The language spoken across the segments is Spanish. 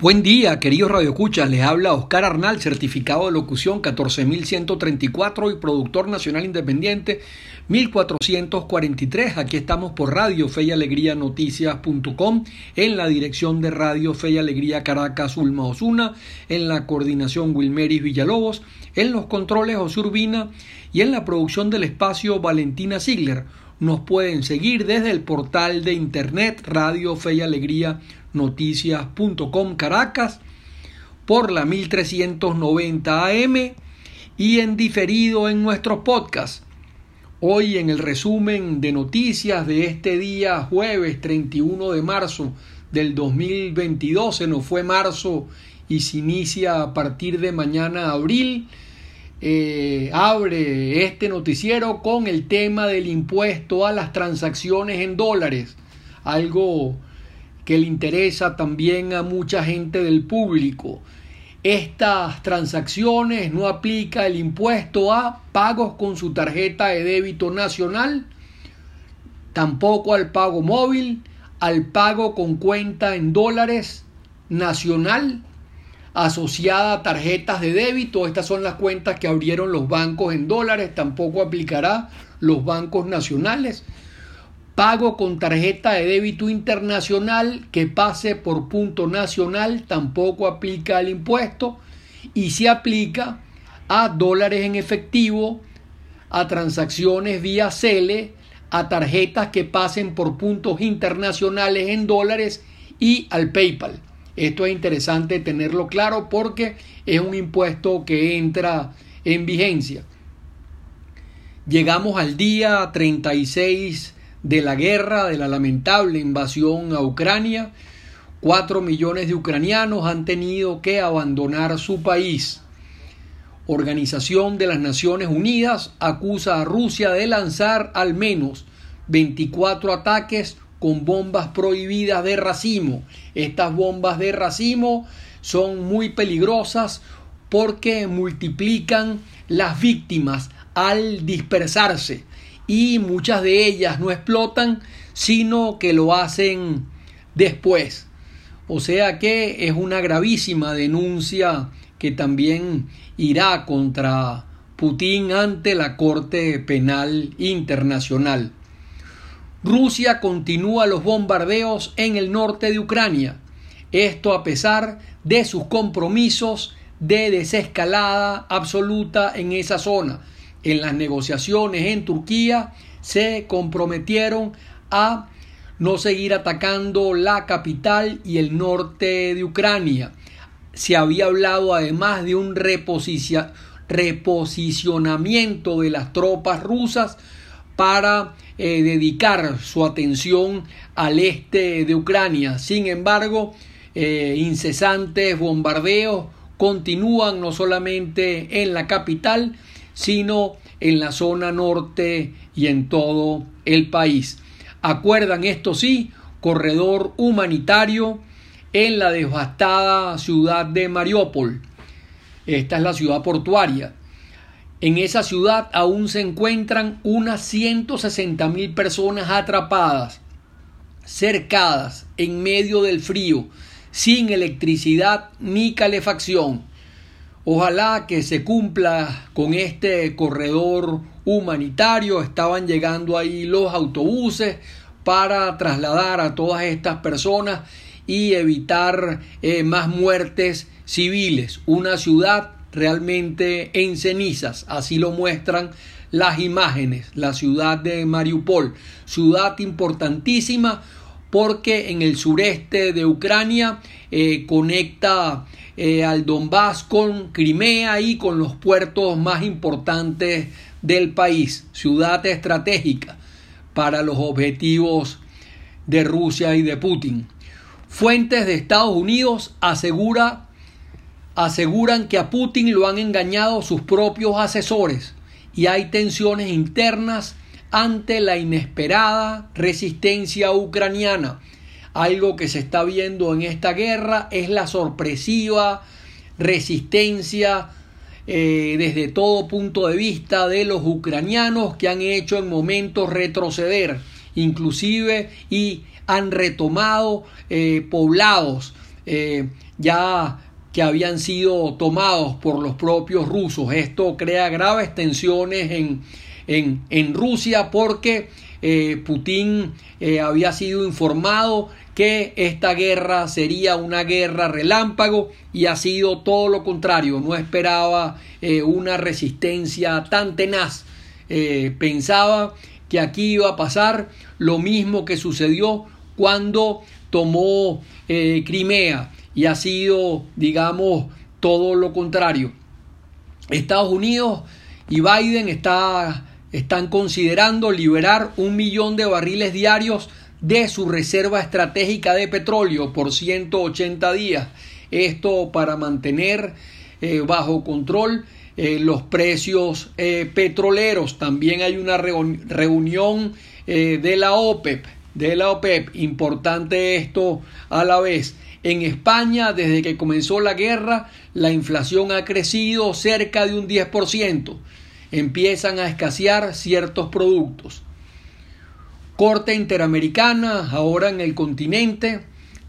Buen día, queridos radioescuchas. Les habla Oscar Arnal, certificado de locución 14134 y productor nacional independiente 1443. Aquí estamos por Radio Fe y Alegría Noticias.com en la dirección de Radio Fe y Alegría Caracas Ulma Osuna, en la coordinación Wilmeris Villalobos, en los controles José Urbina y en la producción del espacio Valentina Ziegler. Nos pueden seguir desde el portal de internet Radio Fe y Alegría noticias.com Caracas por la 1390 AM y en diferido en nuestros podcasts. Hoy en el resumen de noticias de este día jueves 31 de marzo del 2022, se nos fue marzo y se inicia a partir de mañana abril. Eh, abre este noticiero con el tema del impuesto a las transacciones en dólares, algo que le interesa también a mucha gente del público. Estas transacciones no aplica el impuesto a pagos con su tarjeta de débito nacional, tampoco al pago móvil, al pago con cuenta en dólares nacional asociada a tarjetas de débito. Estas son las cuentas que abrieron los bancos en dólares, tampoco aplicará los bancos nacionales pago con tarjeta de débito internacional que pase por punto nacional tampoco aplica el impuesto y se aplica a dólares en efectivo, a transacciones vía CELE, a tarjetas que pasen por puntos internacionales en dólares y al PayPal. Esto es interesante tenerlo claro porque es un impuesto que entra en vigencia. Llegamos al día 36 de la guerra, de la lamentable invasión a Ucrania. Cuatro millones de ucranianos han tenido que abandonar su país. Organización de las Naciones Unidas acusa a Rusia de lanzar al menos 24 ataques con bombas prohibidas de racimo. Estas bombas de racimo son muy peligrosas porque multiplican las víctimas al dispersarse y muchas de ellas no explotan, sino que lo hacen después. O sea que es una gravísima denuncia que también irá contra Putin ante la Corte Penal Internacional. Rusia continúa los bombardeos en el norte de Ucrania. Esto a pesar de sus compromisos de desescalada absoluta en esa zona en las negociaciones en Turquía se comprometieron a no seguir atacando la capital y el norte de Ucrania. Se había hablado además de un reposicionamiento de las tropas rusas para eh, dedicar su atención al este de Ucrania. Sin embargo, eh, incesantes bombardeos continúan no solamente en la capital, sino en la zona norte y en todo el país. Acuerdan esto sí, corredor humanitario en la devastada ciudad de Mariupol. Esta es la ciudad portuaria. En esa ciudad aún se encuentran unas 160 mil personas atrapadas, cercadas en medio del frío, sin electricidad ni calefacción. Ojalá que se cumpla con este corredor humanitario. Estaban llegando ahí los autobuses para trasladar a todas estas personas y evitar eh, más muertes civiles. Una ciudad realmente en cenizas, así lo muestran las imágenes, la ciudad de Mariupol, ciudad importantísima porque en el sureste de Ucrania eh, conecta eh, al Donbass con Crimea y con los puertos más importantes del país, ciudad estratégica para los objetivos de Rusia y de Putin. Fuentes de Estados Unidos asegura, aseguran que a Putin lo han engañado sus propios asesores y hay tensiones internas ante la inesperada resistencia ucraniana algo que se está viendo en esta guerra es la sorpresiva resistencia eh, desde todo punto de vista de los ucranianos que han hecho en momentos retroceder inclusive y han retomado eh, poblados eh, ya que habían sido tomados por los propios rusos. Esto crea graves tensiones en, en, Rusia porque eh, Putin eh, había sido informado que esta guerra sería una guerra relámpago y ha sido todo lo contrario, no esperaba eh, una resistencia tan tenaz, pensaba que aquí iba a pasar lo mismo que sucedió cuando tomó Crimea y ha sido, digamos, todo lo contrario. Estados Unidos y Biden está, están considerando liberar un millón de barriles diarios de su reserva estratégica de petróleo por 180 días. Esto para mantener eh, bajo control eh, los precios eh, petroleros. También hay una reunión de la OPEP, de la OPEP, importante esto a la vez. En España, desde que comenzó la guerra, la inflación ha crecido cerca de un 10%. Empiezan a escasear ciertos productos. Corte Interamericana, ahora en el continente,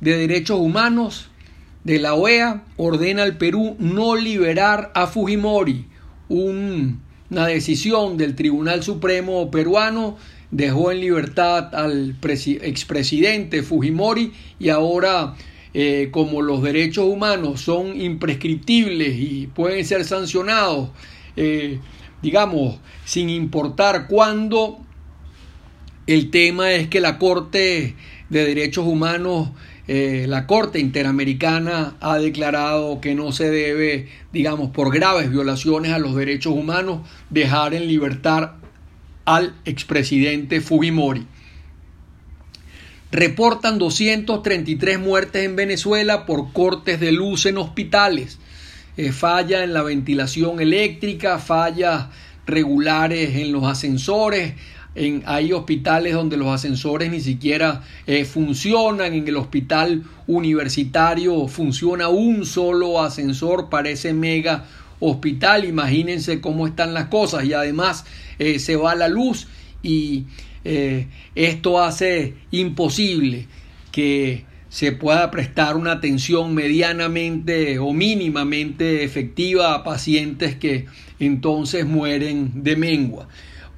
de Derechos Humanos de la OEA, ordena al Perú no liberar a Fujimori. una decisión del Tribunal Supremo peruano dejó en libertad al expresidente Fujimori y ahora eh, como los derechos humanos son imprescriptibles y pueden ser sancionados, eh, digamos, sin importar cuándo, el tema es que la Corte de Derechos Humanos, eh, la Corte Interamericana ha declarado que no se debe, digamos, por graves violaciones a los derechos humanos, dejar en libertad al expresidente Fujimori. Reportan 233 muertes en Venezuela por cortes de luz en hospitales. Eh, falla en la ventilación eléctrica, fallas regulares en los ascensores. En, hay hospitales donde los ascensores ni siquiera eh, funcionan. En el hospital universitario funciona un solo ascensor para ese mega hospital. Imagínense cómo están las cosas. Y además eh, se va la luz y esto hace imposible que se pueda prestar una atención medianamente o mínimamente efectiva a pacientes que entonces mueren de mengua.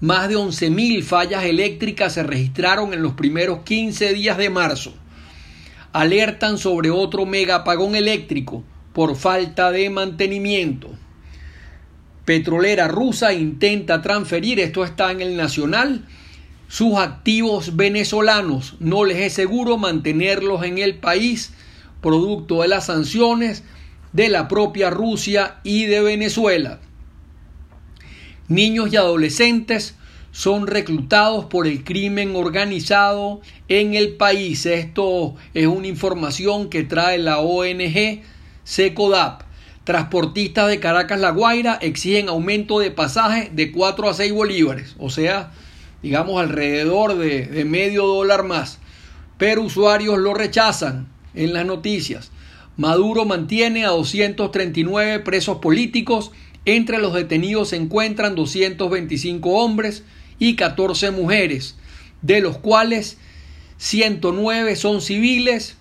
Más de 11.000 fallas eléctricas se registraron en los primeros 15 días de marzo. Alertan sobre otro mega apagón eléctrico por falta de mantenimiento. Petrolera rusa intenta transferir, esto está en el Nacional, sus activos venezolanos. No les es seguro mantenerlos en el país producto de las sanciones de la propia Rusia y de Venezuela. Niños y adolescentes son reclutados por el crimen organizado en el país. Esto es una información que trae la ONG SECODAP. Transportistas de Caracas La Guaira exigen aumento de pasaje de 4 a 6 bolívares, o sea, digamos alrededor de, medio dólar más, pero usuarios lo rechazan en las noticias. Maduro mantiene a 239 presos políticos, entre los detenidos se encuentran 225 hombres y 14 mujeres, de los cuales 109 son civiles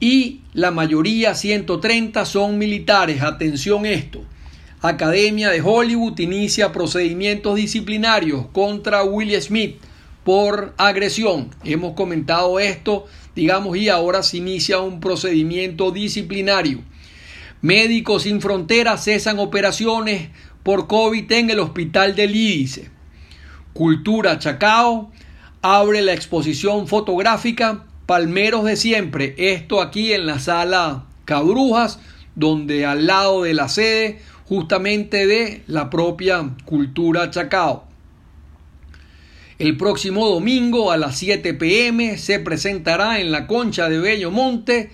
y la mayoría, 130, son militares. Atención esto. Academia de Hollywood inicia procedimientos disciplinarios contra Will Smith por agresión. Hemos comentado esto, digamos, y ahora se inicia un procedimiento disciplinario. Médicos sin fronteras cesan operaciones por COVID en el hospital del Lídice. Cultura Chacao abre la exposición fotográfica Palmeros de siempre. Esto aquí en la sala Cabrujas, donde al lado de la sede justamente de la propia cultura Chacao. El próximo domingo a las 7 pm se presentará en la Concha de Bello Monte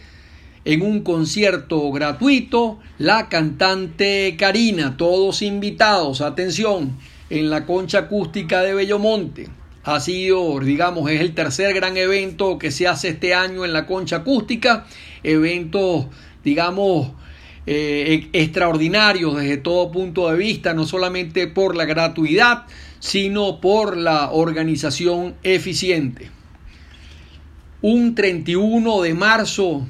en un concierto gratuito la cantante Karina, todos invitados, atención, en la Concha Acústica de Bellomonte. Ha sido, digamos, es el tercer gran evento que se hace este año en la Concha Acústica, evento, digamos, eh, extraordinarios desde todo punto de vista, no solamente por la gratuidad, sino por la organización eficiente. Un 31 de marzo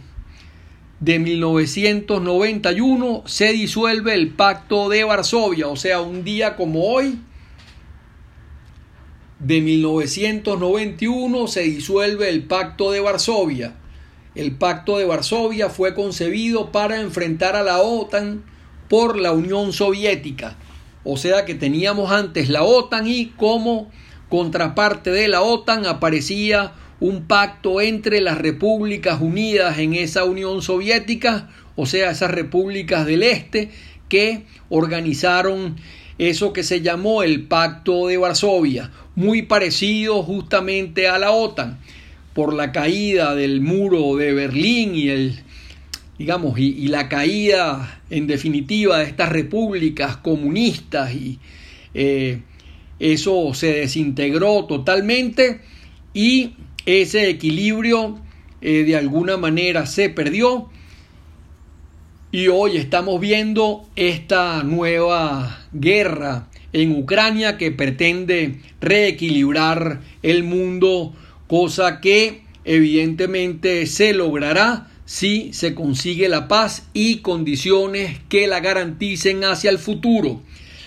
de 1991 se disuelve el Pacto de Varsovia, o sea, un día como hoy de 1991 se disuelve el Pacto de Varsovia. El Pacto de Varsovia fue concebido para enfrentar a la OTAN por la Unión Soviética. O sea que teníamos antes la OTAN y como contraparte de la OTAN aparecía un pacto entre las repúblicas unidas en esa Unión Soviética, o sea, esas repúblicas del Este que organizaron eso que se llamó el Pacto de Varsovia, muy parecido justamente a la OTAN, por la caída del muro de Berlín y el digamos, y, la caída en definitiva de estas repúblicas comunistas y eh, eso se desintegró totalmente y ese equilibrio eh, de alguna manera se perdió. Y hoy estamos viendo esta nueva guerra en Ucrania que pretende reequilibrar el mundo, cosa que evidentemente se logrará si se consigue la paz y condiciones que la garanticen hacia el futuro.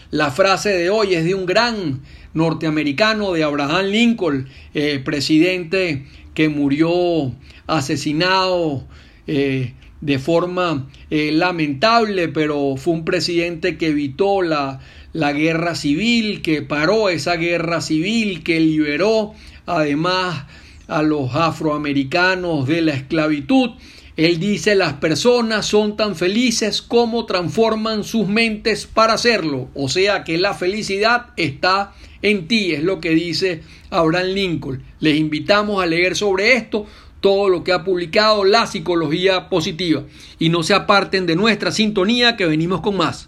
La frase de hoy es de un gran norteamericano, de Abraham Lincoln, eh, presidente que murió asesinado eh, de forma eh, lamentable, pero fue un presidente que evitó la, la guerra civil, que paró esa guerra civil, que liberó además a los afroamericanos de la esclavitud. Él dice las personas son tan felices como transforman sus mentes para hacerlo. O sea que la felicidad está en ti, es lo que dice Abraham Lincoln. Les invitamos a leer sobre esto todo lo que ha publicado la psicología positiva y no se aparten de nuestra sintonía que venimos con más.